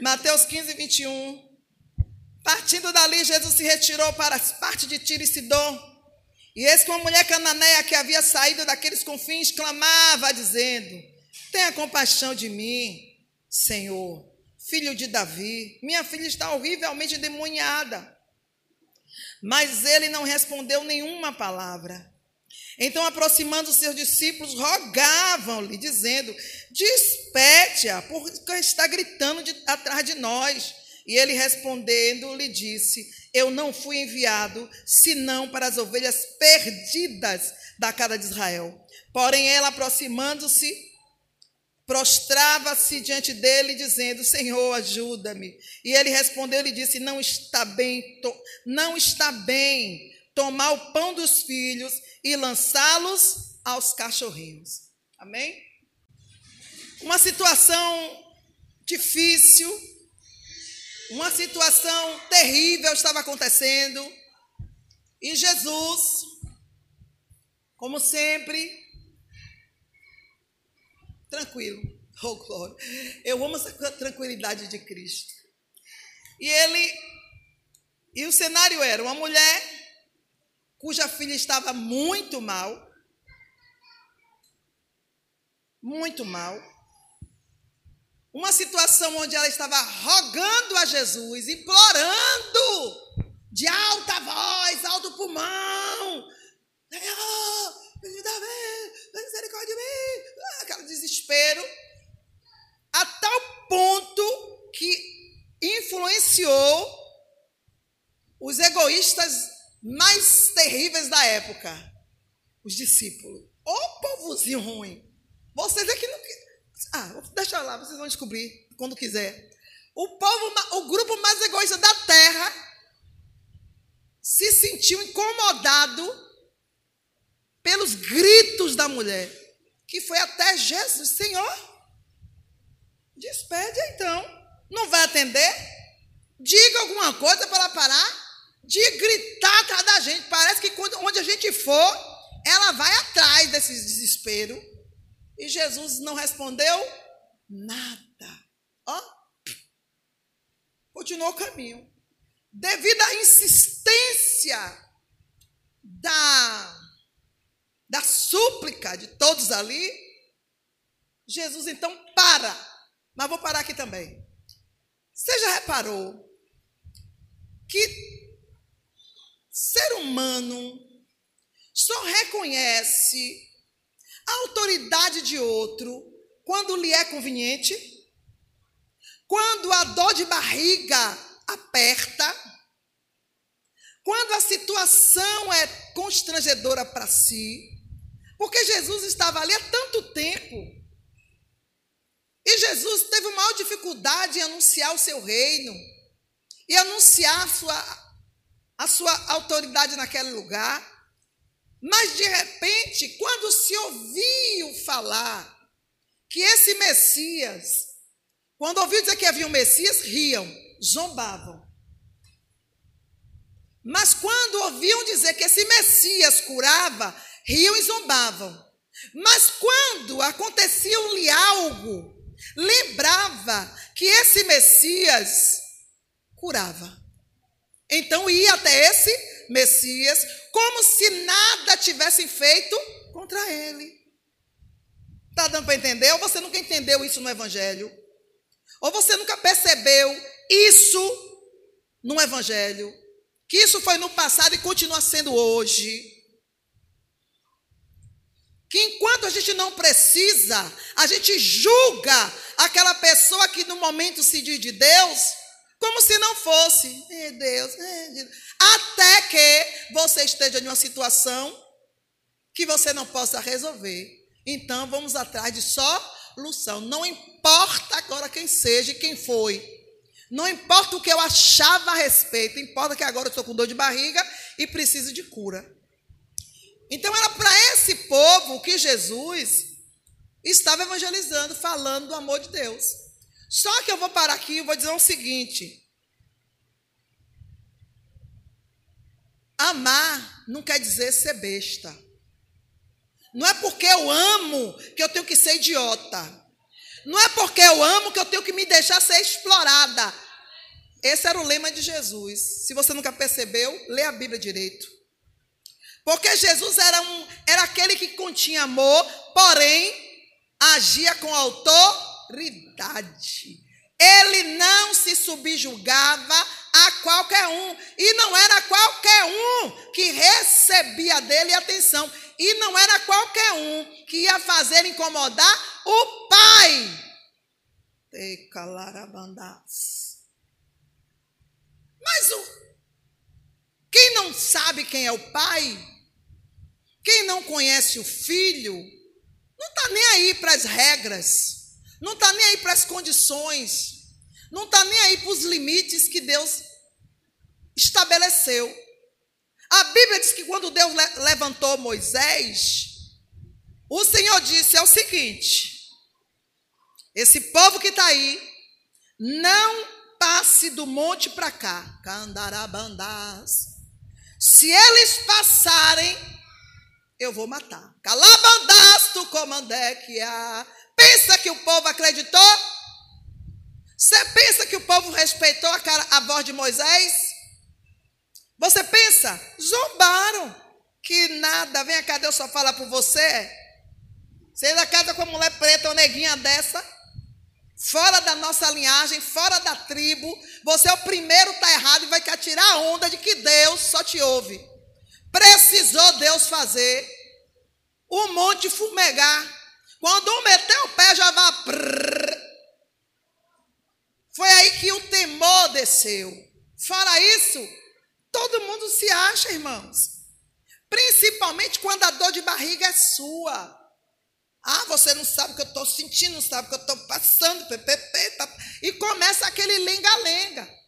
Mateus 15, 21. Partindo dali, Jesus se retirou para as partes de Tiro e Sidom. E eis que uma mulher cananeia que havia saído daqueles confins clamava, dizendo: Tenha compaixão de mim, Senhor, filho de Davi. Minha filha está horrivelmente endemoniada. Mas ele não respondeu nenhuma palavra. Então, aproximando os seus discípulos, rogavam-lhe, dizendo: Despete-a, porque está gritando de, atrás de nós. E ele respondendo, lhe disse: Eu não fui enviado senão para as ovelhas perdidas da casa de Israel. Porém, ela, aproximando-se, prostrava-se diante dele, dizendo: Senhor, ajuda-me. E ele respondeu e disse: Não está bem, não está bem tomar o pão dos filhos e lançá-los aos cachorrinhos. Amém? Uma situação difícil, uma situação terrível estava acontecendo, e Jesus, como sempre, tranquilo, oh glória, eu amo essa tranquilidade de Cristo. E ele, e o cenário era uma mulher cuja filha estava muito mal, muito mal. Uma situação onde ela estava rogando a Jesus, implorando de alta voz, alto pulmão. Senhor, misericórdia de mim. Aquele desespero. A tal ponto que influenciou os egoístas mais terríveis da época, os discípulos. Ô oh, povozinho ruim. Vocês aqui não. Ah, deixa lá, vocês vão descobrir quando quiser. O povo, o grupo mais egoísta da terra se sentiu incomodado pelos gritos da mulher, que foi até Jesus, Senhor, despede então. Não vai atender? Diga alguma coisa para ela parar de gritar atrás da gente. Parece que quando, onde a gente for, ela vai atrás desse desespero. E Jesus não respondeu nada. Ó, continuou o caminho. Devido à insistência da, da súplica de todos ali, Jesus então para. Mas vou parar aqui também. Você já reparou que ser humano só reconhece a autoridade de outro quando lhe é conveniente, quando a dor de barriga aperta, quando a situação é constrangedora para si, porque Jesus estava ali há tanto tempo. E Jesus teve maior dificuldade em anunciar o seu reino e anunciar a sua a sua autoridade naquele lugar. Mas de repente, quando se ouviu falar que esse Messias, quando ouviu dizer que havia um Messias, riam, zombavam. Mas quando ouviam dizer que esse Messias curava, riam e zombavam. Mas quando acontecia-lhe algo, lembrava que esse Messias curava. Então ia até esse Messias, como se nada tivessem feito contra ele. Está dando para entender? Ou você nunca entendeu isso no Evangelho? Ou você nunca percebeu isso no Evangelho? Que isso foi no passado e continua sendo hoje. Que enquanto a gente não precisa, a gente julga aquela pessoa que no momento se diz de Deus, como se não fosse. É Deus. É Deus. Até que você esteja em uma situação que você não possa resolver. Então vamos atrás de solução. Não importa agora quem seja e quem foi. Não importa o que eu achava a respeito, importa que agora eu estou com dor de barriga e preciso de cura. Então era para esse povo que Jesus estava evangelizando, falando do amor de Deus. Só que eu vou parar aqui e vou dizer o seguinte: amar não quer dizer ser besta. Não é porque eu amo que eu tenho que ser idiota. Não é porque eu amo que eu tenho que me deixar ser explorada. Esse era o lema de Jesus. Se você nunca percebeu, lê a Bíblia direito. Porque Jesus era, um, era aquele que continha amor, porém agia com autoridade. Ele não se subjugava a qualquer um. E não era qualquer um que recebia dele atenção. E não era qualquer um que ia fazer incomodar o pai. Mas o, quem não sabe quem é o pai, quem não conhece o filho, não está nem aí para as regras, não está nem aí para as condições, não está nem aí para os limites que Deus estabeleceu. A Bíblia diz que quando Deus levantou Moisés, o Senhor disse: é o seguinte, esse povo que está aí, não passe do monte para cá, candarabandás. Se eles passarem, eu vou matar. Calabandás tu há. Pensa que o povo acreditou? Você pensa que o povo respeitou a, cara, a voz de Moisés? Você pensa? Zombaram. Que nada, vem cá, Deus só fala por você. Você ainda casa com uma mulher preta ou neguinha dessa? Fora da nossa linhagem, fora da tribo. Você é o primeiro tá errado e vai querer tirar a onda de que Deus só te ouve. Precisou Deus fazer o monte fumegar. Quando um meteu o pé, já vai. Foi aí que o temor desceu. Fora isso, todo mundo se acha, irmãos. Principalmente quando a dor de barriga é sua. Ah, você não sabe o que eu estou sentindo, não sabe o que eu estou passando. E começa aquele lenga-lenga.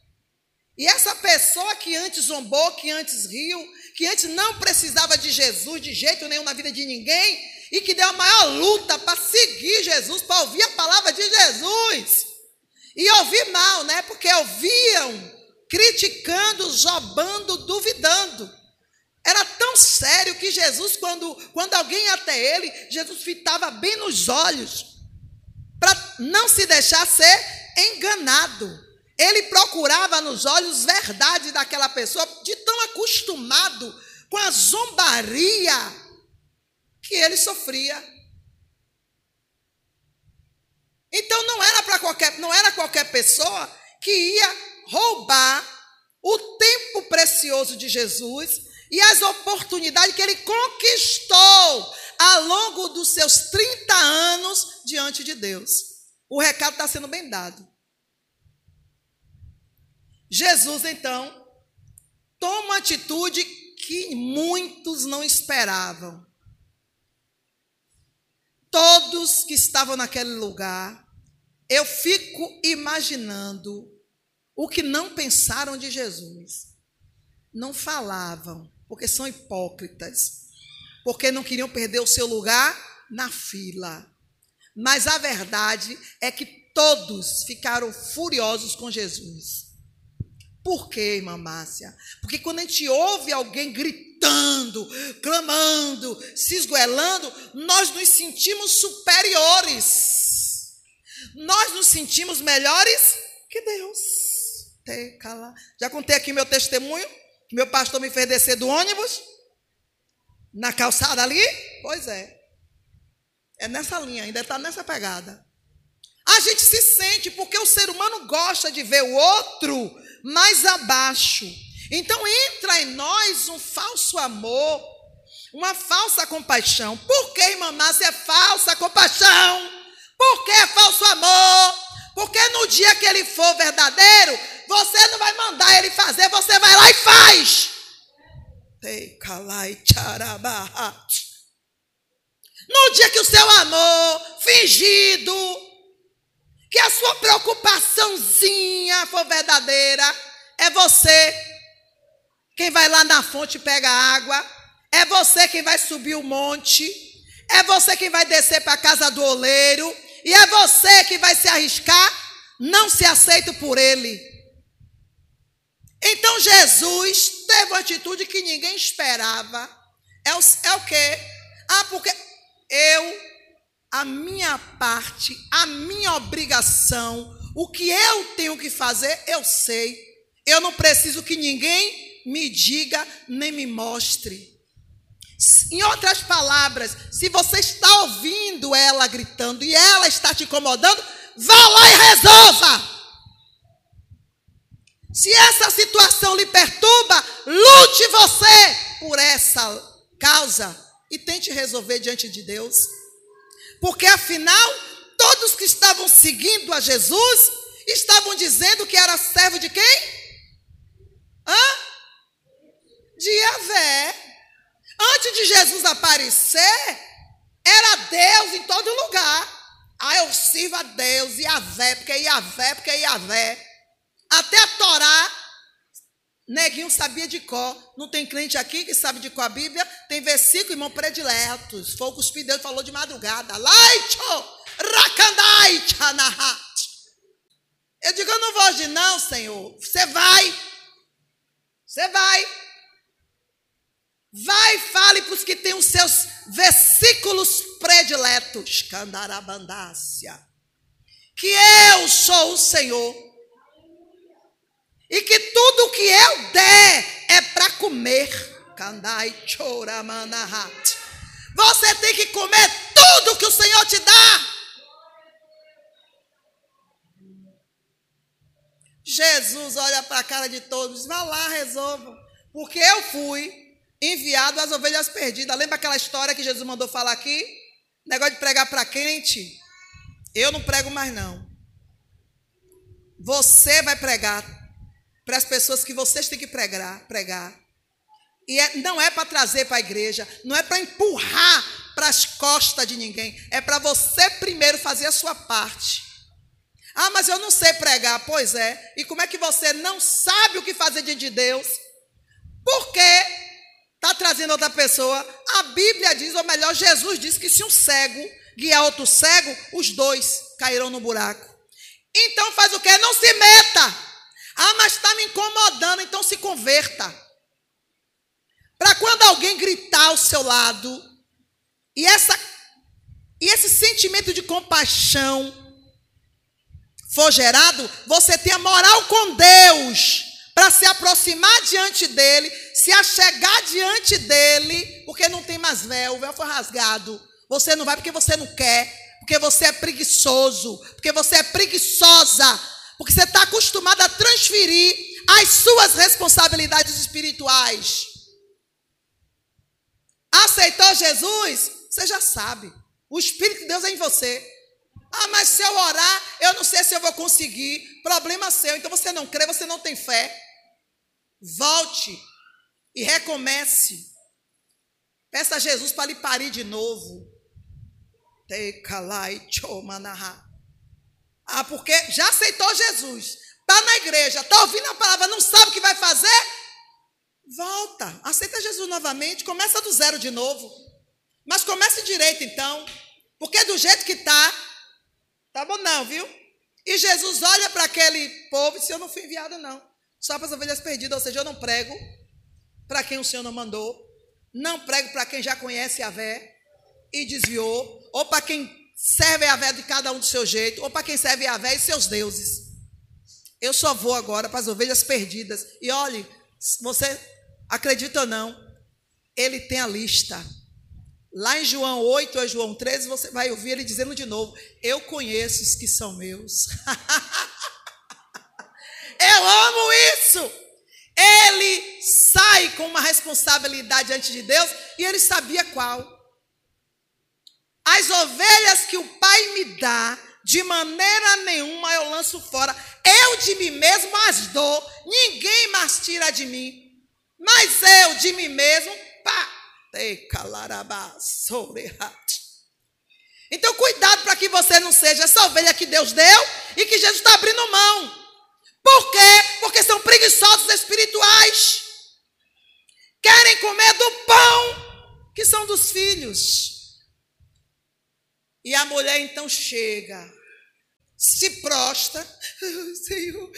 E essa pessoa que antes zombou, que antes riu, que antes não precisava de Jesus de jeito nenhum na vida de ninguém, e que deu a maior luta para seguir Jesus, para ouvir a palavra de Jesus. E ouvir mal, né? Porque ouviam criticando, jobando, duvidando. Era tão sério que Jesus, quando, quando alguém ia até ele, Jesus fitava bem nos olhos, para não se deixar ser enganado. Ele procurava nos olhos verdade daquela pessoa, de tão acostumado com a zombaria que ele sofria. Então não era para qualquer, não era qualquer pessoa que ia roubar o tempo precioso de Jesus e as oportunidades que ele conquistou ao longo dos seus 30 anos diante de Deus. O recado está sendo bem dado. Jesus, então, toma uma atitude que muitos não esperavam. Todos que estavam naquele lugar, eu fico imaginando o que não pensaram de Jesus. Não falavam, porque são hipócritas, porque não queriam perder o seu lugar na fila. Mas a verdade é que todos ficaram furiosos com Jesus. Por quê, irmã Márcia? Porque quando a gente ouve alguém gritando, clamando, se esgoelando, nós nos sentimos superiores. Nós nos sentimos melhores que Deus. Já contei aqui meu testemunho, que meu pastor me fez descer do ônibus, na calçada ali. Pois é. É nessa linha, ainda está nessa pegada. A gente se sente, porque o ser humano gosta de ver o outro mais abaixo. Então entra em nós um falso amor, uma falsa compaixão. Por que, irmã Márcia, é falsa compaixão? Por que é falso amor? Porque no dia que ele for verdadeiro, você não vai mandar ele fazer, você vai lá e faz. No dia que o seu amor fingido, sua preocupaçãozinha for verdadeira, é você quem vai lá na fonte e pega água, é você quem vai subir o monte, é você quem vai descer para a casa do oleiro, e é você que vai se arriscar, não se aceita por ele. Então Jesus teve uma atitude que ninguém esperava. É o, é o quê? Ah, porque eu a minha parte, a minha obrigação, o que eu tenho que fazer, eu sei. Eu não preciso que ninguém me diga nem me mostre. Em outras palavras, se você está ouvindo ela gritando e ela está te incomodando, vá lá e resolva. Se essa situação lhe perturba, lute você por essa causa e tente resolver diante de Deus. Porque afinal, todos que estavam seguindo a Jesus estavam dizendo que era servo de quem? Hã? De Yahvé. Antes de Jesus aparecer, era Deus em todo lugar. Ah, eu sirvo a Deus, Yahvé, porque é Yahvé, porque é Yahvé. Até a Torá, Neguinho sabia de cor. Não tem crente aqui que sabe de cor a Bíblia? Tem versículo, irmão, prediletos. Foi o que Deus falou de madrugada. Laicho, rakandai, chanahat. Eu digo, eu não vou hoje não, Senhor. Você vai. Você vai. Vai fale para os que têm os seus versículos prediletos. Candarabandácia. Que eu sou o Senhor e que tudo que eu der é para comer. Você tem que comer tudo que o Senhor te dá. Jesus olha para a cara de todos, vá lá, resolva. Porque eu fui enviado às ovelhas perdidas. Lembra aquela história que Jesus mandou falar aqui? Negócio de pregar para crente? Eu não prego mais não. Você vai pregar para as pessoas que vocês têm que pregar, pregar. E é, não é para trazer para a igreja, não é para empurrar para as costas de ninguém, é para você primeiro fazer a sua parte. Ah, mas eu não sei pregar. Pois é. E como é que você não sabe o que fazer diante de Deus? Porque está trazendo outra pessoa. A Bíblia diz, ou melhor, Jesus diz que se um cego guiar outro cego, os dois cairão no buraco. Então faz o que? Não se meta. Ah, mas está me incomodando, então se converta. Para quando alguém gritar ao seu lado, e, essa, e esse sentimento de compaixão for gerado, você tem a moral com Deus para se aproximar diante dele, se achegar diante dele, porque não tem mais véu, o véu foi rasgado. Você não vai porque você não quer, porque você é preguiçoso, porque você é preguiçosa, porque você está acostumado a transferir as suas responsabilidades espirituais. Aceitou Jesus? Você já sabe. O Espírito de Deus é em você. Ah, mas se eu orar, eu não sei se eu vou conseguir. Problema seu. Então você não crê, você não tem fé. Volte e recomece. Peça a Jesus para lhe parir de novo. Teikalai chomanaha. Ah, porque já aceitou Jesus. Está na igreja, está ouvindo a palavra, não sabe o que vai fazer? Volta, aceita Jesus novamente, começa do zero de novo. Mas comece direito então. Porque do jeito que está, tá bom não, viu? E Jesus olha para aquele povo e diz: Eu não fui enviado, não. Só para as ovelhas perdidas, ou seja, eu não prego para quem o Senhor não mandou. Não prego para quem já conhece a vé e desviou. Ou para quem serve a vé de cada um do seu jeito, ou para quem serve a vé e seus deuses. Eu só vou agora para as ovelhas perdidas. E olhe, você acredita ou não, ele tem a lista. Lá em João 8 ou João 13, você vai ouvir ele dizendo de novo: Eu conheço os que são meus. Eu amo isso. Ele sai com uma responsabilidade diante de Deus e ele sabia qual. As ovelhas que o Pai me dá, de maneira nenhuma eu lanço fora. Eu de mim mesmo as dou, ninguém mais tira de mim. Mas eu de mim mesmo, pá, então, cuidado para que você não seja essa ovelha que Deus deu e que Jesus está abrindo mão. Por quê? Porque são preguiçosos espirituais. Querem comer do pão que são dos filhos. E a mulher então chega, se prostra, Senhor.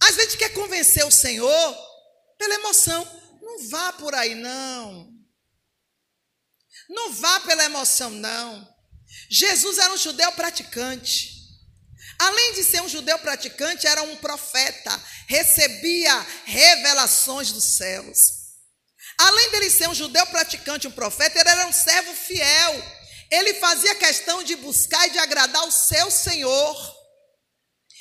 Às vezes quer convencer o Senhor pela emoção. Não vá por aí, não. Não vá pela emoção, não. Jesus era um judeu praticante. Além de ser um judeu praticante, era um profeta, recebia revelações dos céus. Além dele ser um judeu praticante, um profeta, ele era um servo fiel. Ele fazia questão de buscar e de agradar o seu Senhor.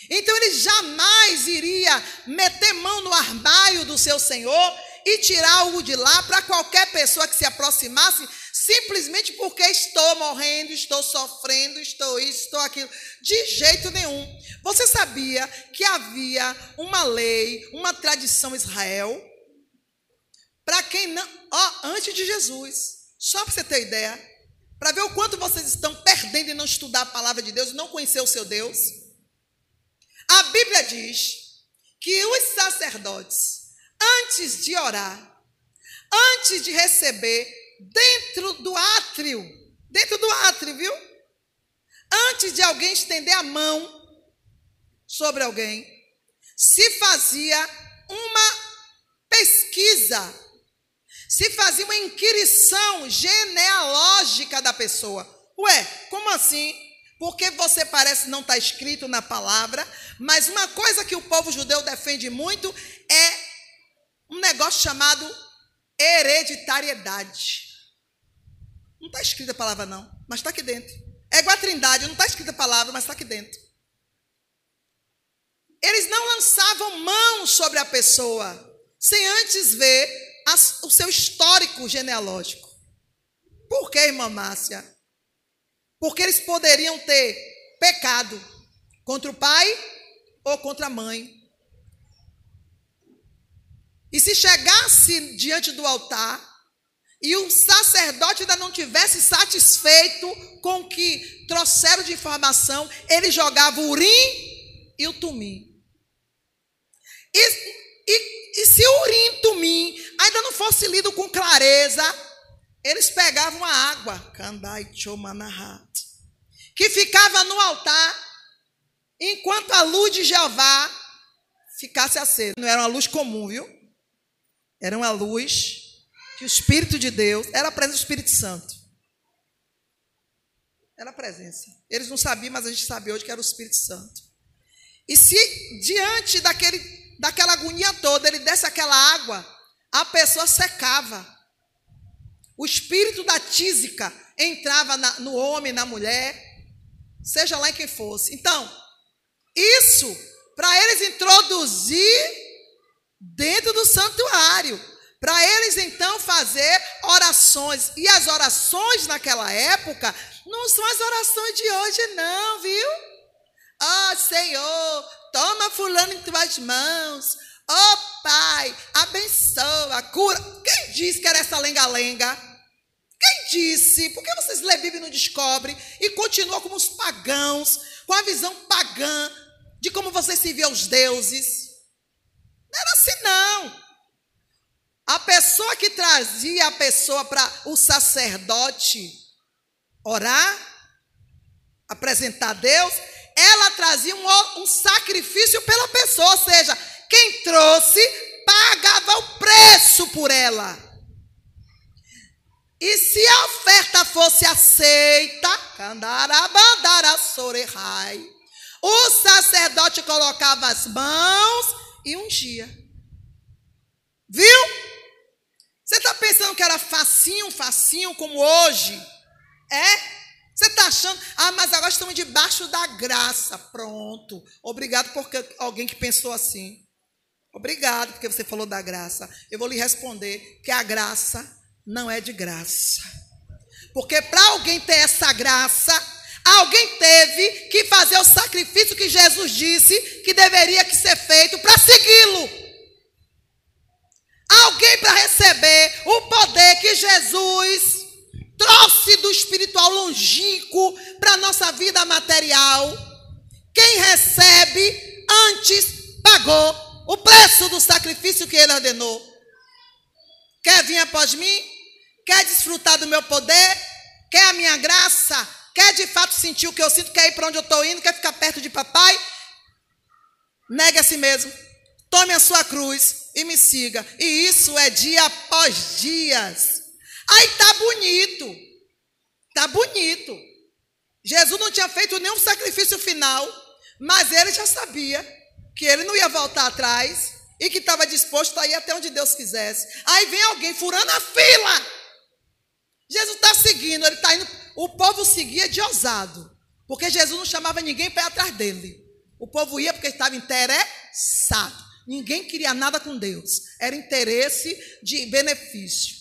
Então ele jamais iria meter mão no armário do seu Senhor e tirar algo de lá para qualquer pessoa que se aproximasse, simplesmente porque estou morrendo, estou sofrendo, estou isso, estou aquilo. De jeito nenhum. Você sabia que havia uma lei, uma tradição Israel, para quem não. Ó, antes de Jesus. Só para você ter ideia. Para ver o quanto vocês estão perdendo em não estudar a palavra de Deus, não conhecer o seu Deus. A Bíblia diz que os sacerdotes, antes de orar, antes de receber, dentro do átrio, dentro do átrio, viu? Antes de alguém estender a mão sobre alguém, se fazia uma pesquisa, se fazia uma inquirição genealógica da pessoa. Ué, como assim? Porque você parece não estar tá escrito na palavra, mas uma coisa que o povo judeu defende muito é um negócio chamado hereditariedade. Não está escrita a palavra, não, mas está aqui dentro. É igual a trindade, não está escrita a palavra, mas está aqui dentro. Eles não lançavam mão sobre a pessoa sem antes ver as, o seu histórico genealógico. Por que, irmã Márcia? Porque eles poderiam ter pecado contra o pai ou contra a mãe. E se chegasse diante do altar e o sacerdote ainda não tivesse satisfeito com o que trouxeram de informação, ele jogava o urim e o tumim. E, e, se o urim tumim ainda não fosse lido com clareza, eles pegavam a água, que ficava no altar, enquanto a luz de Jeová ficasse acesa. Não era uma luz comum, viu? Era uma luz que o Espírito de Deus, era a presença do Espírito Santo. Era a presença. Eles não sabiam, mas a gente sabe hoje que era o Espírito Santo. E se diante daquele, daquela agonia toda ele desse aquela água, a pessoa secava. O espírito da tísica entrava na, no homem, na mulher, seja lá em quem fosse. Então, isso para eles introduzir dentro do santuário, para eles então fazer orações. E as orações naquela época não são as orações de hoje, não, viu? Ó oh, Senhor, toma fulano em tuas mãos. Ó oh, Pai, abençoa, cura. Quem disse que era essa lenga-lenga? Quem disse? Por que vocês lê Bíblia e não descobrem? E continuam como os pagãos, com a visão pagã de como vocês se vê os deuses. Não era assim, não. A pessoa que trazia a pessoa para o sacerdote orar, apresentar a Deus, ela trazia um, um sacrifício pela pessoa, ou seja, quem trouxe pagava o preço por ela. E se a oferta fosse aceita, o sacerdote colocava as mãos e ungia. Viu? Você está pensando que era facinho, facinho, como hoje? É? Você está achando, ah, mas agora estamos debaixo da graça. Pronto. Obrigado por alguém que pensou assim. Obrigado porque você falou da graça. Eu vou lhe responder que a graça não é de graça. Porque para alguém ter essa graça, alguém teve que fazer o sacrifício que Jesus disse que deveria que ser feito para segui-lo. Alguém para receber o poder que Jesus trouxe do espiritual longínquo para a nossa vida material. Quem recebe antes pagou o preço do sacrifício que ele ordenou. Quer vir após mim? Quer desfrutar do meu poder? Quer a minha graça? Quer de fato sentir o que eu sinto? Quer ir para onde eu estou indo? Quer ficar perto de papai? Negue a si mesmo. Tome a sua cruz e me siga. E isso é dia após dias. Aí tá bonito. Tá bonito. Jesus não tinha feito nenhum sacrifício final, mas ele já sabia que ele não ia voltar atrás e que estava disposto a ir até onde Deus quisesse. Aí vem alguém furando a fila. Jesus está seguindo, ele está indo. O povo seguia de ousado, porque Jesus não chamava ninguém para ir atrás dele. O povo ia porque estava interessado. Ninguém queria nada com Deus. Era interesse de benefício.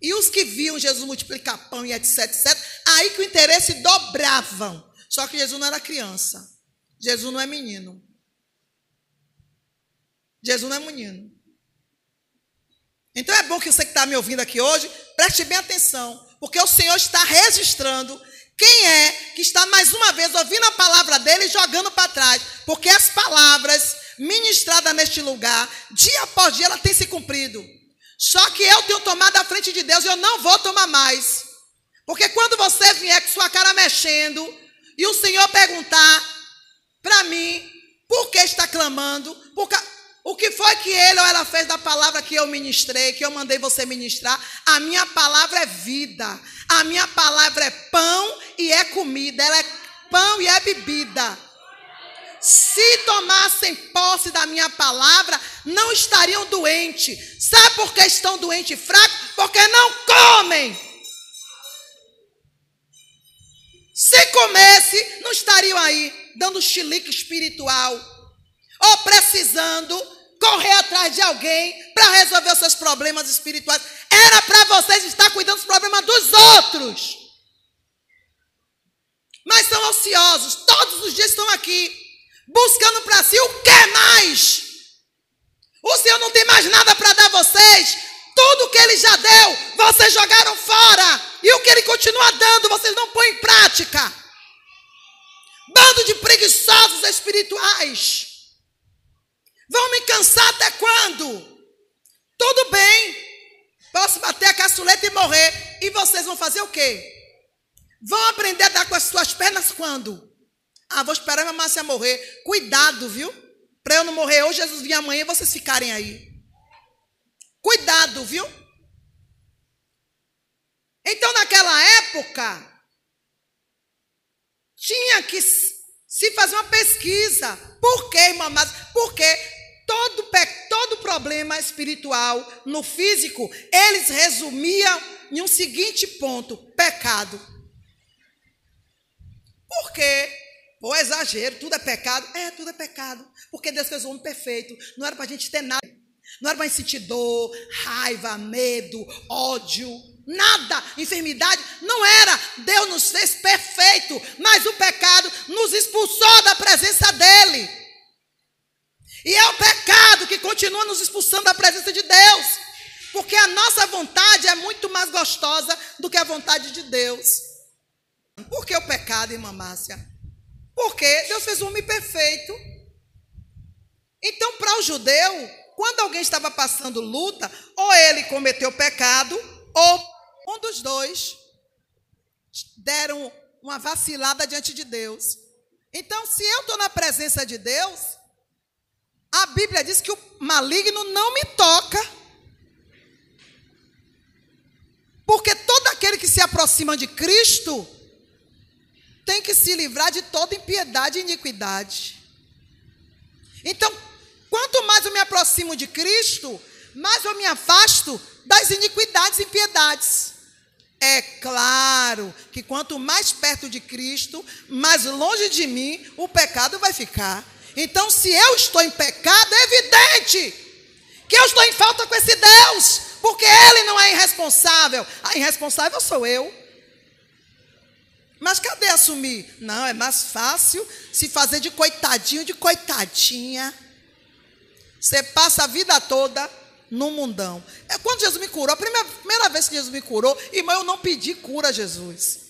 E os que viam Jesus multiplicar pão e etc, etc, aí que o interesse dobravam. Só que Jesus não era criança. Jesus não é menino. Jesus não é menino. Então é bom que você que está me ouvindo aqui hoje, preste bem atenção, porque o Senhor está registrando quem é que está mais uma vez ouvindo a palavra dele e jogando para trás, porque as palavras ministradas neste lugar, dia após dia, ela tem se cumprido. Só que eu tenho tomado a frente de Deus e eu não vou tomar mais. Porque quando você vier com sua cara mexendo e o Senhor perguntar para mim por que está clamando, porque o que foi que ele ou ela fez da palavra que eu ministrei, que eu mandei você ministrar? A minha palavra é vida. A minha palavra é pão e é comida. Ela é pão e é bebida. Se tomassem posse da minha palavra, não estariam doentes. Sabe por que estão doentes e fracos? Porque não comem. Se comesse, não estariam aí dando chilique espiritual ou precisando correr atrás de alguém para resolver os seus problemas espirituais. Era para vocês estar cuidando dos problemas dos outros. Mas são ociosos, todos os dias estão aqui, buscando para si o que mais? O Senhor não tem mais nada para dar a vocês. Tudo que Ele já deu, vocês jogaram fora. E o que Ele continua dando, vocês não põem em prática. Bando de preguiçosos espirituais. Vão me cansar até quando? Tudo bem. Posso bater a caçuleta e morrer. E vocês vão fazer o quê? Vão aprender a dar com as suas pernas quando? Ah, vou esperar minha Márcia morrer. Cuidado, viu? Para eu não morrer hoje, Jesus vir amanhã e vocês ficarem aí. Cuidado, viu? Então, naquela época, tinha que se fazer uma pesquisa. Por quê, irmã Márcia? Porque todo, todo problema espiritual no físico, eles resumiam em um seguinte ponto: pecado. Por quê? Pô, exagero, tudo é pecado. É, tudo é pecado. Porque Deus fez o homem perfeito. Não era para a gente ter nada. Não era para sentir dor, raiva, medo, ódio, nada, enfermidade. Não era. Deus nos fez perfeito. Mas o pecado nos expulsou da presença dEle. E é o pecado que continua nos expulsando da presença de Deus. Porque a nossa vontade é muito mais gostosa do que a vontade de Deus. Por que o pecado, irmã Márcia? Porque Deus fez um homem perfeito. Então, para o judeu, quando alguém estava passando luta, ou ele cometeu pecado, ou um dos dois deram uma vacilada diante de Deus. Então, se eu estou na presença de Deus, a Bíblia diz que o maligno não me toca. Porque todo aquele que se aproxima de Cristo tem que se livrar de toda impiedade e iniquidade. Então, quanto mais eu me aproximo de Cristo, mais eu me afasto das iniquidades e impiedades. É claro que quanto mais perto de Cristo, mais longe de mim o pecado vai ficar. Então, se eu estou em pecado, é evidente que eu estou em falta com esse Deus, porque Ele não é irresponsável. A irresponsável sou eu. Mas cadê assumir? Não, é mais fácil se fazer de coitadinho, de coitadinha. Você passa a vida toda no mundão. É quando Jesus me curou, a primeira, primeira vez que Jesus me curou, irmão, eu não pedi cura a Jesus.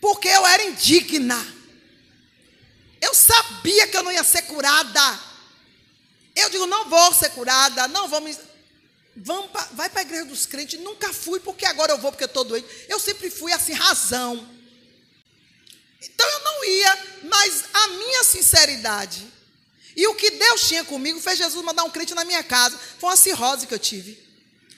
Porque eu era indigna. Eu sabia que eu não ia ser curada. Eu digo, não vou ser curada, não vou me. Vamos pra, vai para a igreja dos crentes. Nunca fui, porque agora eu vou, porque eu estou doente. Eu sempre fui assim, razão. Então eu não ia, mas a minha sinceridade e o que Deus tinha comigo fez Jesus mandar um crente na minha casa. Foi uma cirrose que eu tive.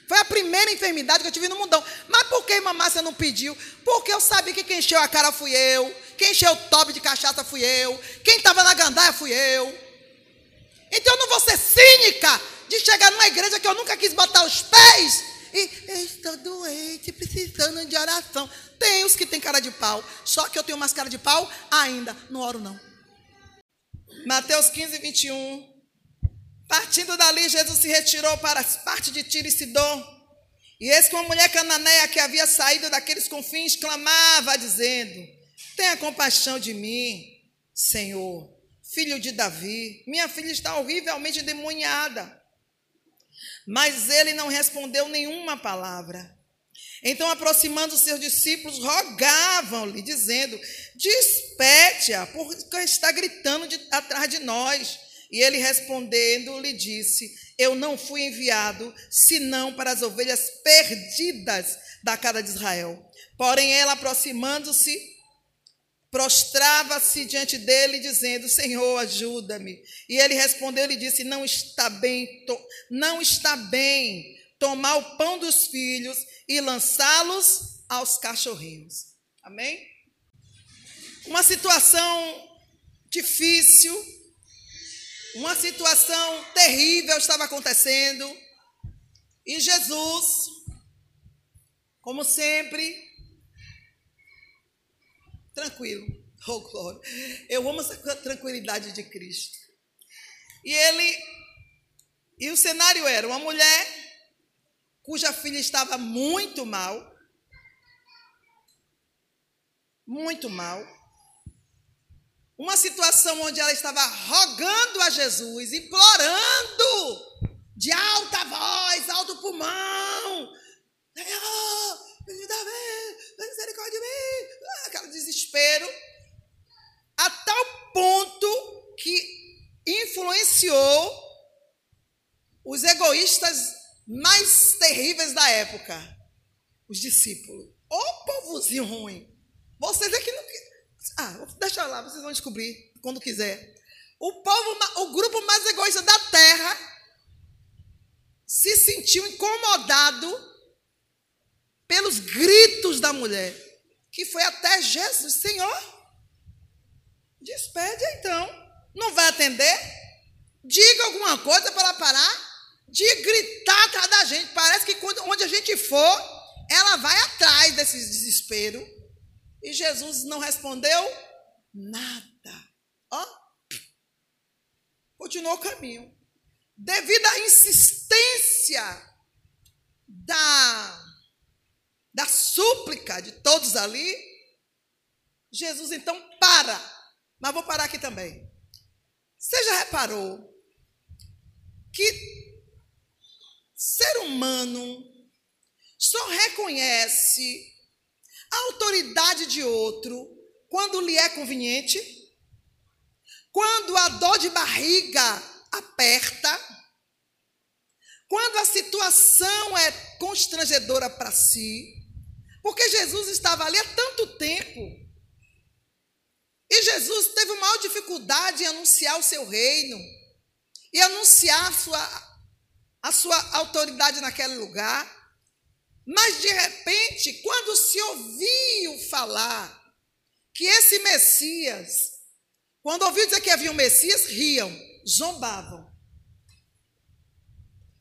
Foi a primeira enfermidade que eu tive no mundão. Mas por que irmã Márcia não pediu? Porque eu sabia que quem encheu a cara fui eu. Quem encheu o top de cachaça fui eu. Quem estava na gandaia fui eu. Então eu não vou ser cínica de chegar numa igreja que eu nunca quis botar os pés e estou doente, precisando de oração. Tem os que tem cara de pau, só que eu tenho mais cara de pau ainda, não oro não. Mateus 15, 21. Partindo dali, Jesus se retirou para as partes de Tiro e Sidom. E eis que uma mulher cananeia que havia saído daqueles confins clamava, dizendo: Tenha compaixão de mim, Senhor, filho de Davi. Minha filha está horrivelmente endemoniada. Mas ele não respondeu nenhuma palavra. Então, aproximando seus discípulos, rogavam-lhe, dizendo: Despete-a, porque está gritando de, atrás de nós. E ele respondendo, lhe disse: Eu não fui enviado senão para as ovelhas perdidas da casa de Israel. Porém, ela, aproximando-se, prostrava-se diante dele, dizendo: Senhor, ajuda-me. E ele respondeu e disse: Não está bem, não está bem tomar o pão dos filhos e lançá-los aos cachorrinhos. Amém? Uma situação difícil, uma situação terrível estava acontecendo. E Jesus, como sempre, tranquilo. Oh, glória. Eu amo essa tranquilidade de Cristo. E ele. E o cenário era uma mulher cuja filha estava muito mal. Muito mal. Uma situação onde ela estava rogando a Jesus, implorando de alta voz, alto pulmão. Senhor, misericórdia de mim, ah, aquele desespero, a tal ponto que influenciou os egoístas mais terríveis da época, os discípulos. Ô oh, povozinho ruim! Vocês aqui não. Ah, deixa lá, vocês vão descobrir quando quiser. O povo, o grupo mais egoísta da terra se sentiu incomodado pelos gritos da mulher, que foi até Jesus, Senhor, despede então. Não vai atender? Diga alguma coisa para ela parar de gritar atrás da gente. Parece que quando, onde a gente for, ela vai atrás desse desespero. E Jesus não respondeu nada. Ó, continuou o caminho. Devido à insistência da da súplica de todos ali, Jesus então para. Mas vou parar aqui também. Você já reparou que ser humano só reconhece a autoridade de outro quando lhe é conveniente? Quando a dor de barriga aperta? Quando a situação é constrangedora para si? Porque Jesus estava ali há tanto tempo. E Jesus teve maior dificuldade em anunciar o seu reino e anunciar a sua, a sua autoridade naquele lugar. Mas de repente, quando se ouviu falar que esse Messias, quando ouviu dizer que havia um Messias, riam, zombavam.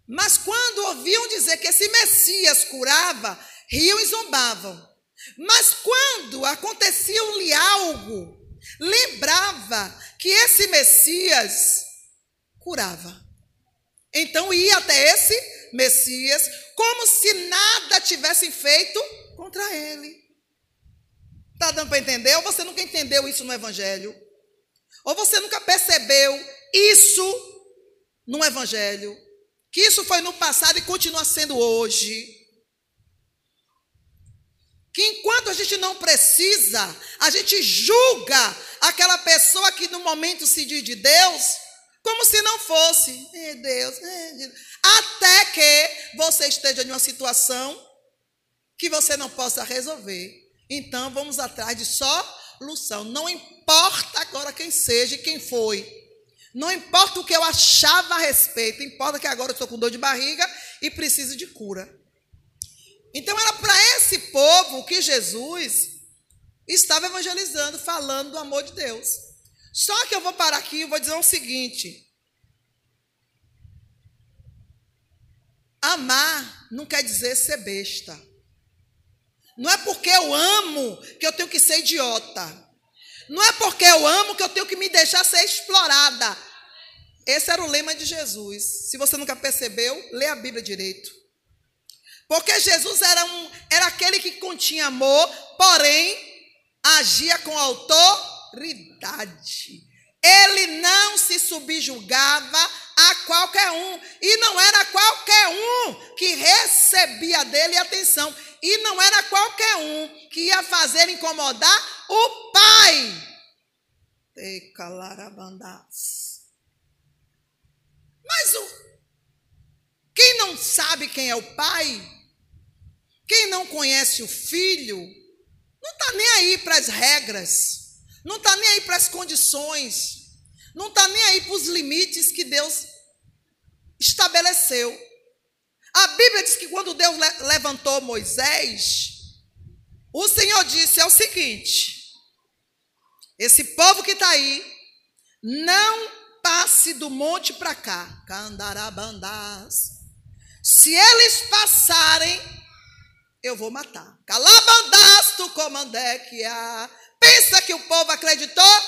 Mas quando ouviam dizer que esse Messias curava, riam e zombavam. Mas quando acontecia-lhe algo, lembrava que esse Messias curava. Então ia até esse Messias, como se nada tivessem feito contra ele. Está dando para entender? Ou você nunca entendeu isso no Evangelho? Ou você nunca percebeu isso no Evangelho? Que isso foi no passado e continua sendo hoje que enquanto a gente não precisa, a gente julga aquela pessoa que no momento se diz de Deus, como se não fosse. É Deus, é Deus. Até que você esteja em uma situação que você não possa resolver. Então vamos atrás de solução. Não importa agora quem seja e quem foi. Não importa o que eu achava a respeito, importa que agora eu estou com dor de barriga e preciso de cura. Então era para esse povo que Jesus estava evangelizando, falando do amor de Deus. Só que eu vou parar aqui e vou dizer o seguinte: amar não quer dizer ser besta. Não é porque eu amo que eu tenho que ser idiota. Não é porque eu amo que eu tenho que me deixar ser explorada. Esse era o lema de Jesus. Se você nunca percebeu, lê a Bíblia direito. Porque Jesus era, um, era aquele que continha amor, porém agia com autoridade. Ele não se subjugava a qualquer um. E não era qualquer um que recebia dele atenção. E não era qualquer um que ia fazer incomodar o pai. Mas o, quem não sabe quem é o pai, quem não conhece o filho, não está nem aí para as regras, não está nem aí para as condições, não está nem aí para os limites que Deus estabeleceu. A Bíblia diz que quando Deus levantou Moisés, o Senhor disse é o seguinte: esse povo que está aí, não passe do monte para cá, candarabandás. Se eles passarem, eu vou matar. Calabandás tu comandequia. Pensa que o povo acreditou?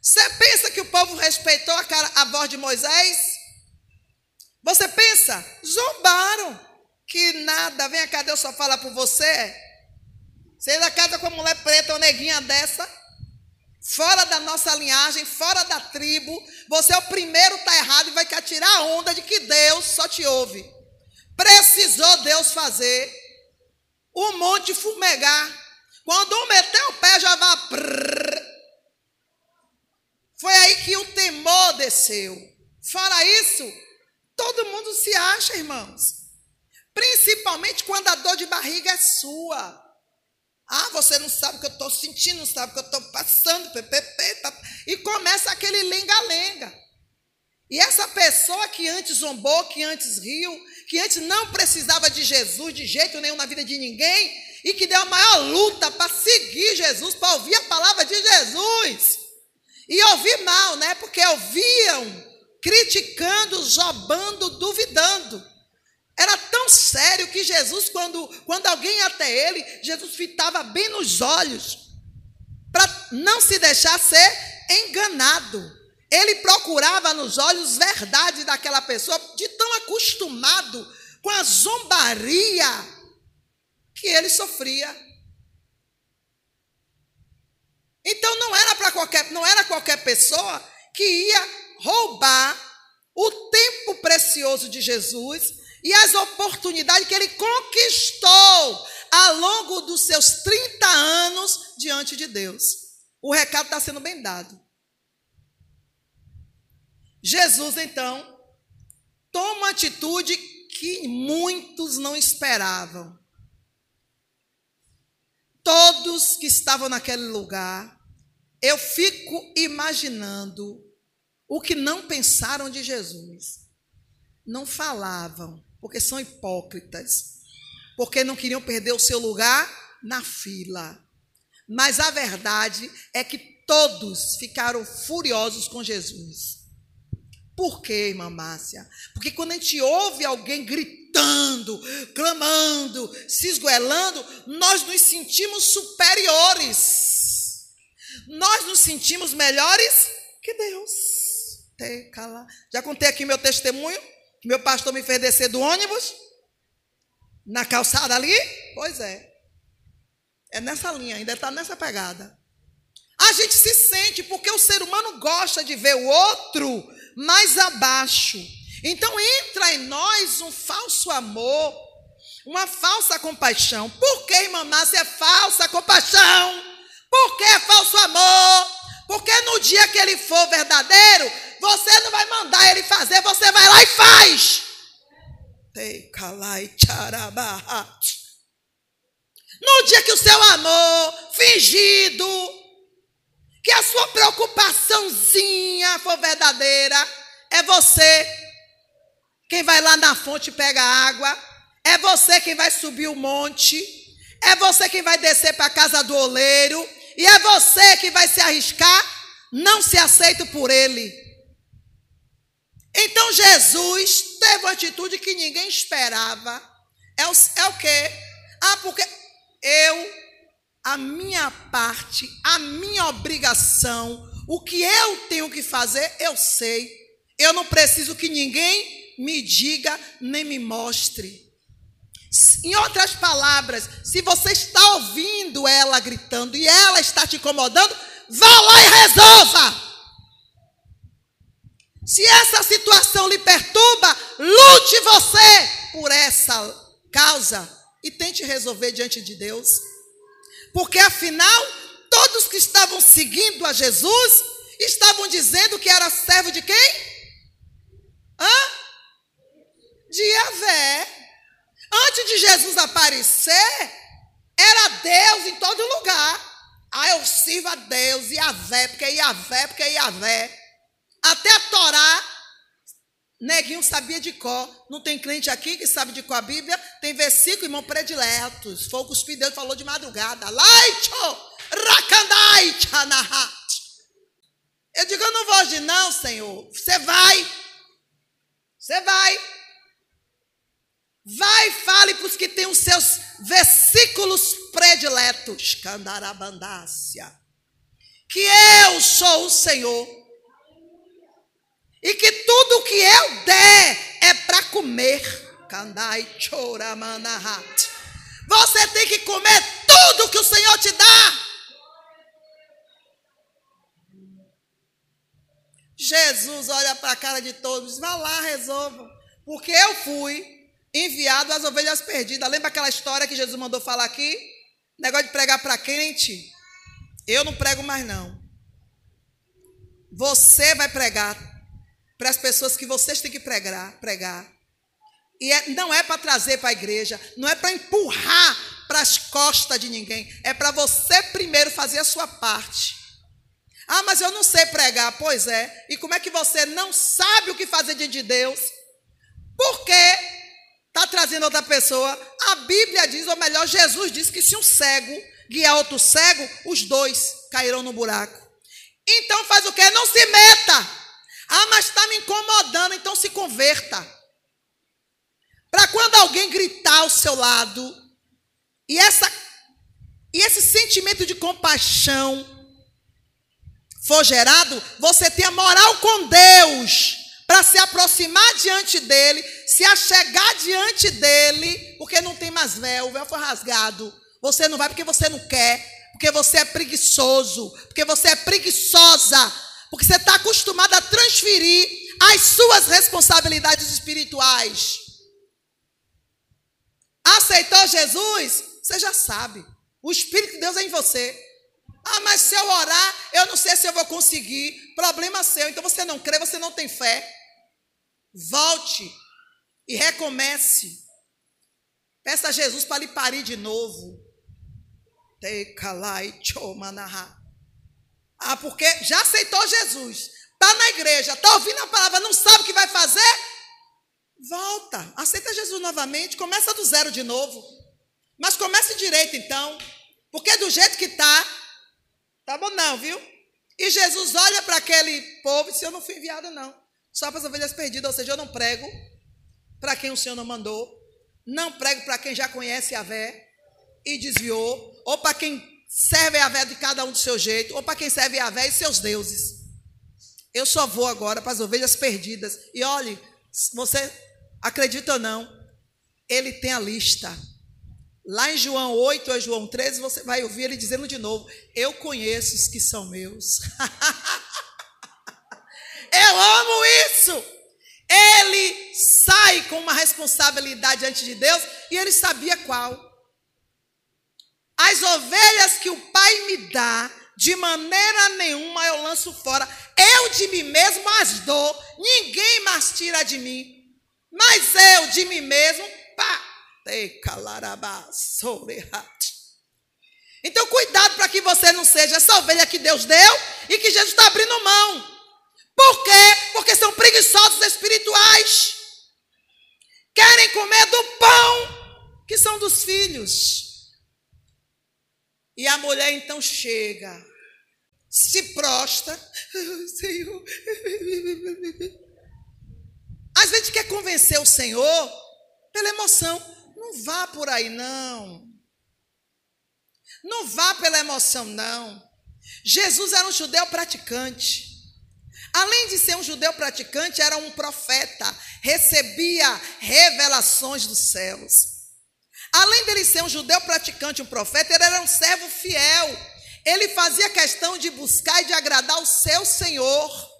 Você pensa que o povo respeitou a, cara, a voz de Moisés? Você pensa? Zombaram. Que nada, vem cá, Deus só fala por você. Você ainda casa com uma mulher preta ou neguinha dessa? Fora da nossa linhagem, fora da tribo. Você é o primeiro tá errado e vai querer tirar a onda de que Deus só te ouve. Precisou Deus fazer o monte fumegar. Quando um meteu o pé, já vai. Foi aí que o temor desceu. Fora isso, todo mundo se acha, irmãos. Principalmente quando a dor de barriga é sua. Ah, você não sabe o que eu estou sentindo, não sabe o que eu estou passando. E começa aquele lenga-lenga. E essa pessoa que antes zombou, que antes riu, que antes não precisava de Jesus de jeito nenhum na vida de ninguém, e que deu a maior luta para seguir Jesus, para ouvir a palavra de Jesus. E ouvir mal, né? Porque ouviam criticando, jobando, duvidando. Era tão sério que Jesus, quando, quando alguém ia até ele, Jesus fitava bem nos olhos, para não se deixar ser enganado. Ele procurava nos olhos verdade daquela pessoa, de tão acostumado com a zombaria que ele sofria. Então não era para qualquer, não era qualquer pessoa que ia roubar o tempo precioso de Jesus e as oportunidades que ele conquistou ao longo dos seus 30 anos diante de Deus. O recado está sendo bem dado. Jesus, então, toma uma atitude que muitos não esperavam. Todos que estavam naquele lugar, eu fico imaginando o que não pensaram de Jesus. Não falavam, porque são hipócritas, porque não queriam perder o seu lugar na fila. Mas a verdade é que todos ficaram furiosos com Jesus. Por quê, irmã Márcia? Porque quando a gente ouve alguém gritando, clamando, se esgoelando, nós nos sentimos superiores. Nós nos sentimos melhores que Deus. Já contei aqui meu testemunho que meu pastor me fez descer do ônibus na calçada ali? Pois é. É nessa linha, ainda está nessa pegada. A gente se sente porque o ser humano gosta de ver o outro mais abaixo. Então entra em nós um falso amor, uma falsa compaixão. Por que, irmã Márcia, é falsa compaixão? Por que é falso amor? Porque no dia que ele for verdadeiro, você não vai mandar ele fazer, você vai lá e faz. No dia que o seu amor fingido, que a sua preocupaçãozinha for verdadeira, é você quem vai lá na fonte e pega água, é você quem vai subir o monte, é você quem vai descer para a casa do oleiro, e é você que vai se arriscar, não se aceito por ele. Então Jesus teve uma atitude que ninguém esperava. É o, é o quê? Ah, porque eu, a minha parte, a minha obrigação, o que eu tenho que fazer, eu sei. Eu não preciso que ninguém me diga nem me mostre. Em outras palavras, se você está ouvindo ela gritando e ela está te incomodando, vá lá e resolva. Se essa situação lhe perturba, lute você por essa causa e tente resolver diante de Deus. Porque afinal, todos que estavam seguindo a Jesus estavam dizendo que era servo de quem? Hã? De Yahvé. Antes de Jesus aparecer, era Deus em todo lugar. Ah, eu sirvo a Deus, Yahvé, porque Yahvé, porque Yahvé. Até a Torá, neguinho sabia de cor. Não tem crente aqui que sabe de cor a Bíblia? Tem versículo, irmão, prediletos. Foi o que falou de madrugada. Laicho, rakandai, chanahat. Eu digo, eu não vou hoje não, Senhor. Você vai. Você vai. Vai fale para os que têm os seus versículos prediletos. Candarabandácia. Que eu sou o Senhor. E que tudo que eu der é para comer. Candai choramanahat. Você tem que comer tudo que o Senhor te dá. Jesus olha para a cara de todos, vá lá, resolva. Porque eu fui enviado às ovelhas perdidas. Lembra aquela história que Jesus mandou falar aqui? Negócio de pregar para crente? Eu não prego mais não. Você vai pregar para as pessoas que vocês têm que pregar, pregar. E é, não é para trazer para a igreja, não é para empurrar para as costas de ninguém, é para você primeiro fazer a sua parte. Ah, mas eu não sei pregar. Pois é. E como é que você não sabe o que fazer diante de Deus? Porque Está trazendo outra pessoa. A Bíblia diz, ou melhor, Jesus diz que se um cego guiar outro cego, os dois cairão no buraco. Então faz o que? Não se meta. Ah, mas está me incomodando, então se converta. Para quando alguém gritar ao seu lado, e, essa, e esse sentimento de compaixão for gerado, você tem a moral com Deus para se aproximar diante dele, se achegar diante dele, porque não tem mais véu, o véu foi rasgado. Você não vai porque você não quer, porque você é preguiçoso, porque você é preguiçosa, porque você está acostumado a transferir as suas responsabilidades espirituais. Aceitou Jesus? Você já sabe. O Espírito de Deus é em você. Ah, mas se eu orar, eu não sei se eu vou conseguir. Problema seu. Então você não crê, você não tem fé. Volte e recomece. Peça a Jesus para lhe parir de novo. Ah, porque já aceitou Jesus. Está na igreja, está ouvindo a palavra, não sabe o que vai fazer? Volta, aceita Jesus novamente, começa do zero de novo. Mas comece direito então. Porque do jeito que está, tá bom não, viu? E Jesus olha para aquele povo e diz: Eu não fui enviado, não. Só para as ovelhas perdidas, ou seja, eu não prego para quem o Senhor não mandou, não prego para quem já conhece a vé e desviou, ou para quem serve a vé de cada um do seu jeito, ou para quem serve a vé e seus deuses. Eu só vou agora para as ovelhas perdidas. E olhe, você acredita ou não, ele tem a lista. Lá em João 8 ou João 13, você vai ouvir ele dizendo de novo: Eu conheço os que são meus. Eu amo isso. Ele sai com uma responsabilidade diante de Deus e ele sabia qual. As ovelhas que o Pai me dá, de maneira nenhuma eu lanço fora. Eu de mim mesmo as dou, ninguém mais tira de mim. Mas eu de mim mesmo, pá, Então, cuidado para que você não seja essa ovelha que Deus deu e que Jesus está abrindo mão. Por quê? Porque são preguiçosos espirituais. Querem comer do pão que são dos filhos. E a mulher então chega, se prostra, Senhor. Às vezes quer convencer o Senhor pela emoção. Não vá por aí, não. Não vá pela emoção, não. Jesus era um judeu praticante. Além de ser um judeu praticante, era um profeta, recebia revelações dos céus. Além dele ser um judeu praticante, um profeta, ele era um servo fiel. Ele fazia questão de buscar e de agradar o seu Senhor.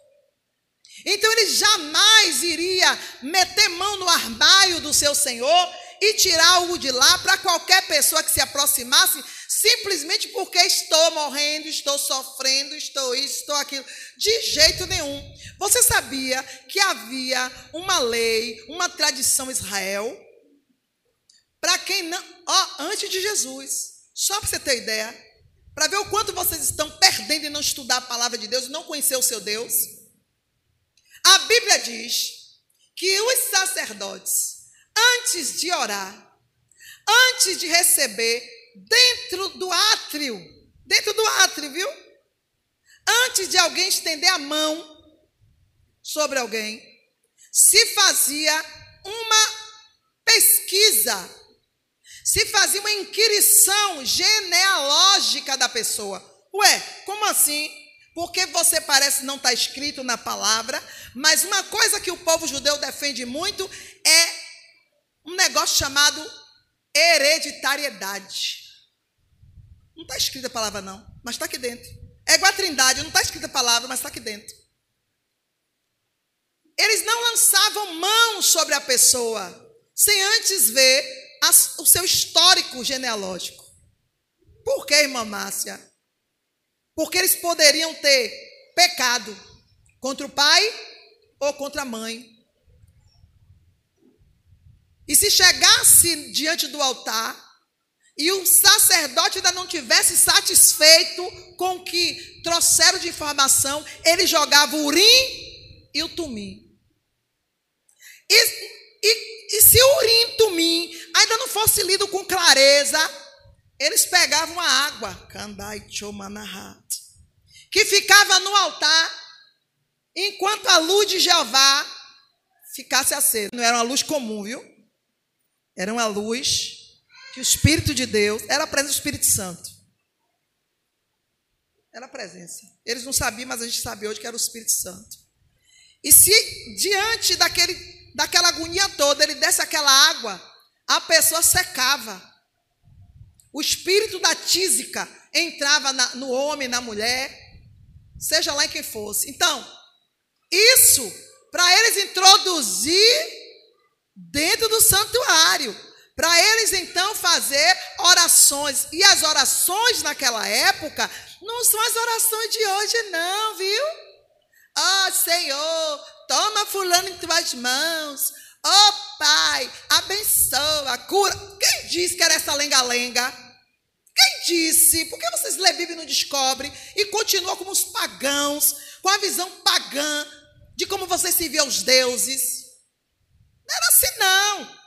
Então ele jamais iria meter mão no armário do seu Senhor e tirar-o de lá para qualquer pessoa que se aproximasse, simplesmente porque estou morrendo, estou sofrendo, estou isso, estou aquilo. De jeito nenhum. Você sabia que havia uma lei, uma tradição Israel, para quem não. Ó, antes de Jesus. Só para você ter ideia. Para ver o quanto vocês estão perdendo em não estudar a palavra de Deus não conhecer o seu Deus. A Bíblia diz que os sacerdotes antes de orar, antes de receber, dentro do átrio, dentro do átrio, viu? Antes de alguém estender a mão sobre alguém, se fazia uma pesquisa, se fazia uma inquirição genealógica da pessoa. Ué, como assim? Porque você parece não estar tá escrito na palavra, mas uma coisa que o povo judeu defende muito é um negócio chamado hereditariedade. Não está escrita a palavra, não, mas está aqui dentro. É igual a trindade, não está escrita a palavra, mas está aqui dentro. Eles não lançavam mão sobre a pessoa sem antes ver as, o seu histórico genealógico. Por que, irmã Márcia? Porque eles poderiam ter pecado contra o pai ou contra a mãe. E se chegasse diante do altar e o sacerdote ainda não tivesse satisfeito com o que trouxeram de informação, ele jogava o urim e o tumim. E, e, e se o urim e tumim ainda não fosse lido com clareza, eles pegavam a água, que ficava no altar, enquanto a luz de Jeová ficasse acesa. Não era uma luz comum, viu? Era uma luz que o Espírito de Deus, era a presença do Espírito Santo. Era a presença. Eles não sabiam, mas a gente sabe hoje que era o Espírito Santo. E se diante daquele, daquela agonia toda ele desse aquela água, a pessoa secava. O espírito da tísica entrava na, no homem, na mulher, seja lá em quem fosse. Então, isso para eles introduzir dentro do santuário, para eles então fazer orações. E as orações naquela época não são as orações de hoje, não, viu? Ó oh, Senhor, toma fulano em tuas mãos. Ó oh, Pai, abençoa, cura. Quem disse que era essa lenga-lenga? Quem disse? Por que vocês lê Bíblia e não descobrem? E continuam como os pagãos, com a visão pagã de como vocês se vê os deuses. Era assim, não.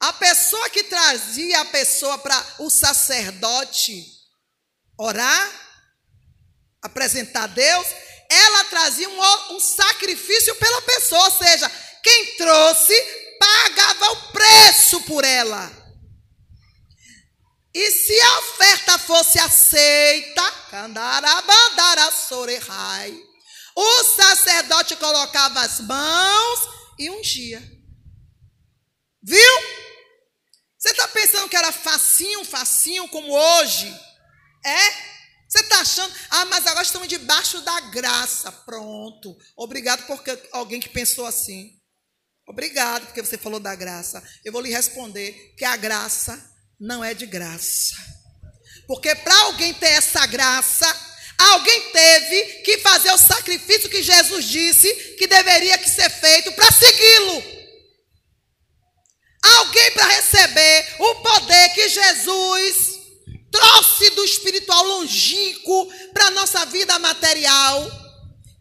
A pessoa que trazia a pessoa para o sacerdote orar, apresentar a Deus, ela trazia um, um sacrifício pela pessoa, ou seja, quem trouxe pagava o preço por ela. E se a oferta fosse aceita, o sacerdote colocava as mãos e ungia. Viu? Você está pensando que era facinho, facinho, como hoje? É? Você está achando, ah, mas agora estamos debaixo da graça. Pronto. Obrigado por alguém que pensou assim. Obrigado porque você falou da graça. Eu vou lhe responder que a graça não é de graça. Porque para alguém ter essa graça, Alguém teve que fazer o sacrifício que Jesus disse que deveria que ser feito para segui-lo. Alguém para receber o poder que Jesus trouxe do espiritual longínquo para a nossa vida material.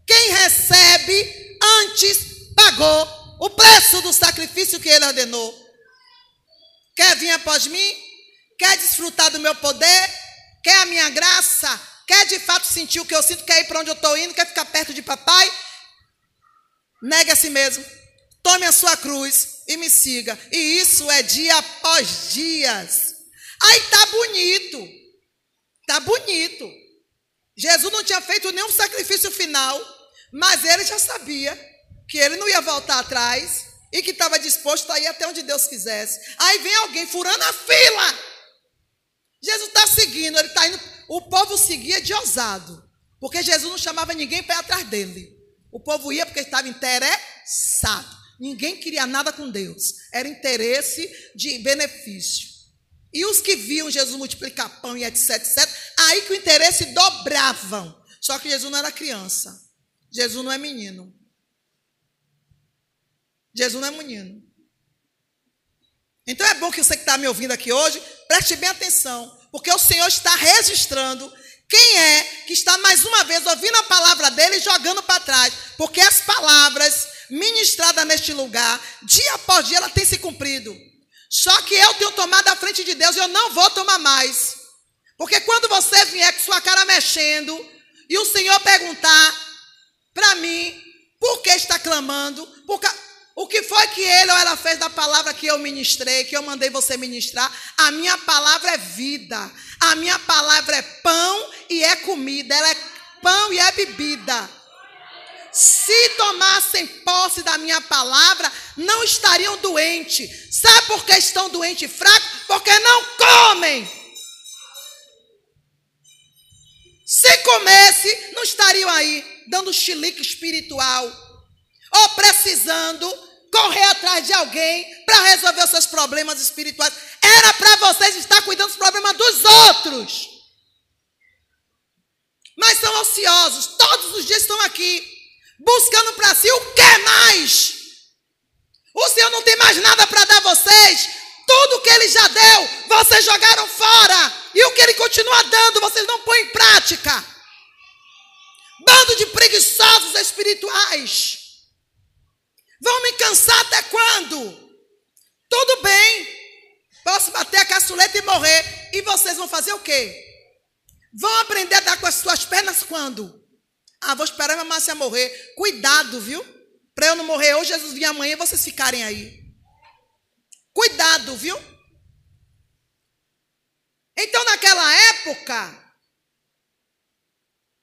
Quem recebe antes pagou o preço do sacrifício que ele ordenou. Quer vir após mim? Quer desfrutar do meu poder? Quer a minha graça? Quer de fato sentir o que eu sinto? Quer ir para onde eu estou indo? Quer ficar perto de papai? Negue a si mesmo. Tome a sua cruz e me siga. E isso é dia após dias. Aí tá bonito. Tá bonito. Jesus não tinha feito nenhum sacrifício final, mas ele já sabia que ele não ia voltar atrás e que estava disposto a ir até onde Deus quisesse. Aí vem alguém furando a fila. Jesus está seguindo, ele está indo. O povo seguia de ousado, porque Jesus não chamava ninguém para ir atrás dele. O povo ia porque estava interessado. Ninguém queria nada com Deus. Era interesse de benefício. E os que viam Jesus multiplicar pão e etc, etc, aí que o interesse dobravam. Só que Jesus não era criança. Jesus não é menino. Jesus não é menino. Então é bom que você que está me ouvindo aqui hoje, preste bem atenção, porque o Senhor está registrando quem é que está mais uma vez ouvindo a palavra dele e jogando para trás, porque as palavras ministradas neste lugar, dia após dia, ela tem se cumprido. Só que eu tenho tomado a frente de Deus e eu não vou tomar mais. Porque quando você vier com sua cara mexendo e o Senhor perguntar para mim por que está clamando, porque, o que foi que ele ou ela fez da palavra que eu ministrei, que eu mandei você ministrar, a minha palavra é vida, a minha palavra é pão e é comida, ela é pão e é bebida. Se tomassem posse da minha palavra, não estariam doentes. Sabe por que estão doentes e fracos? Porque não comem. Se comesse, não estariam aí dando chilique espiritual ou precisando correr atrás de alguém para resolver os seus problemas espirituais. Era para vocês estar cuidando dos problemas dos outros. Mas são ociosos, todos os dias estão aqui buscando para si o que mais? O Senhor não tem mais nada para dar a vocês. Tudo que Ele já deu, vocês jogaram fora. E o que Ele continua dando, vocês não põem em prática. Bando de preguiçosos espirituais. Vão me cansar até quando? Tudo bem. Posso bater a caçuleta e morrer. E vocês vão fazer o quê? Vão aprender a dar com as suas pernas quando? Ah, vou esperar minha Márcia morrer. Cuidado, viu? Para eu não morrer hoje, Jesus vir amanhã e vocês ficarem aí. Cuidado, viu? Então, naquela época,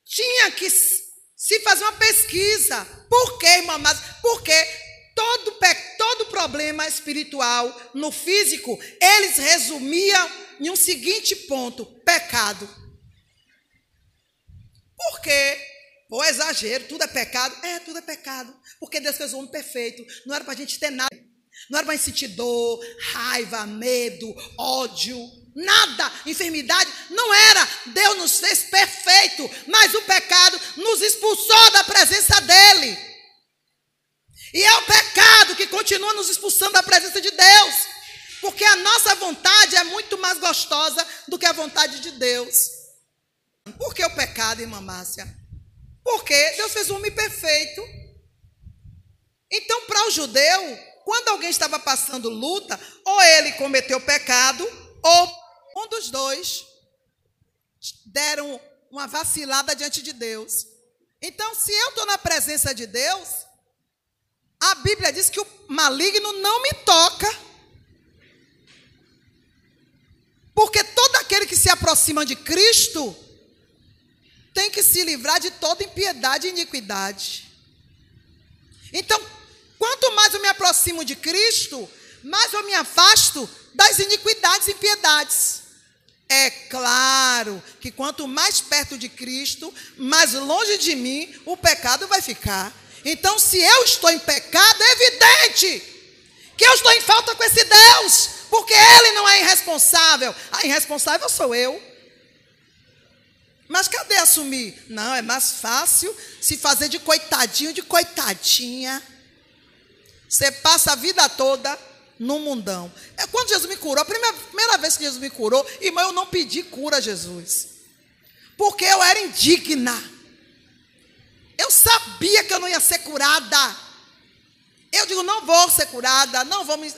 tinha que se fazer uma pesquisa. Por quê, irmã Márcia? Porque todo, todo problema espiritual no físico, eles resumiam em um seguinte ponto: pecado. Por quê? Ou exagero, tudo é pecado. É, tudo é pecado. Porque Deus fez o homem perfeito. Não era para a gente ter nada. Não era para sentir dor, raiva, medo, ódio, nada, enfermidade. Não era. Deus nos fez perfeito. Mas o pecado nos expulsou da presença dEle. E é o pecado que continua nos expulsando da presença de Deus. Porque a nossa vontade é muito mais gostosa do que a vontade de Deus. Por que o pecado, irmã Márcia? Porque Deus fez um homem perfeito. Então, para o judeu, quando alguém estava passando luta, ou ele cometeu pecado, ou um dos dois deram uma vacilada diante de Deus. Então, se eu estou na presença de Deus, a Bíblia diz que o maligno não me toca. Porque todo aquele que se aproxima de Cristo tem que se livrar de toda impiedade e iniquidade. Então, quanto mais eu me aproximo de Cristo, mais eu me afasto das iniquidades e impiedades. É claro que quanto mais perto de Cristo, mais longe de mim o pecado vai ficar. Então, se eu estou em pecado, é evidente que eu estou em falta com esse Deus, porque Ele não é irresponsável. A irresponsável sou eu. Mas cadê assumir? Não, é mais fácil se fazer de coitadinho, de coitadinha. Você passa a vida toda no mundão. É quando Jesus me curou, a primeira, primeira vez que Jesus me curou, irmão, eu não pedi cura a Jesus. Porque eu era indigna. Eu sabia que eu não ia ser curada. Eu digo, não vou ser curada, não vou me.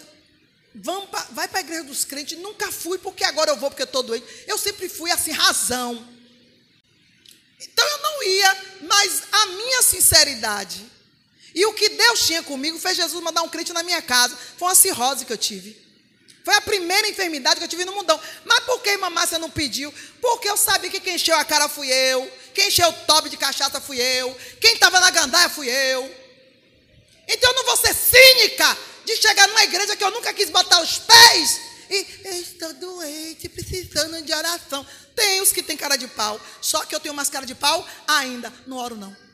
Vamos pra, vai para a igreja dos crentes. Nunca fui, porque agora eu vou, porque eu estou doente. Eu sempre fui assim, razão. Então eu não ia, mas a minha sinceridade e o que Deus tinha comigo fez Jesus mandar um crente na minha casa. Foi uma cirrose que eu tive. Foi a primeira enfermidade que eu tive no mundão. Mas por que irmã Márcia não pediu? Porque eu sabia que quem encheu a cara fui eu. Quem encheu o top de cachaça fui eu. Quem estava na gandaia fui eu. Então eu não vou ser cínica de chegar numa igreja que eu nunca quis botar os pés e estou doente, precisando de oração. Tem os que têm cara de pau, só que eu tenho mais cara de pau ainda. Não oro não.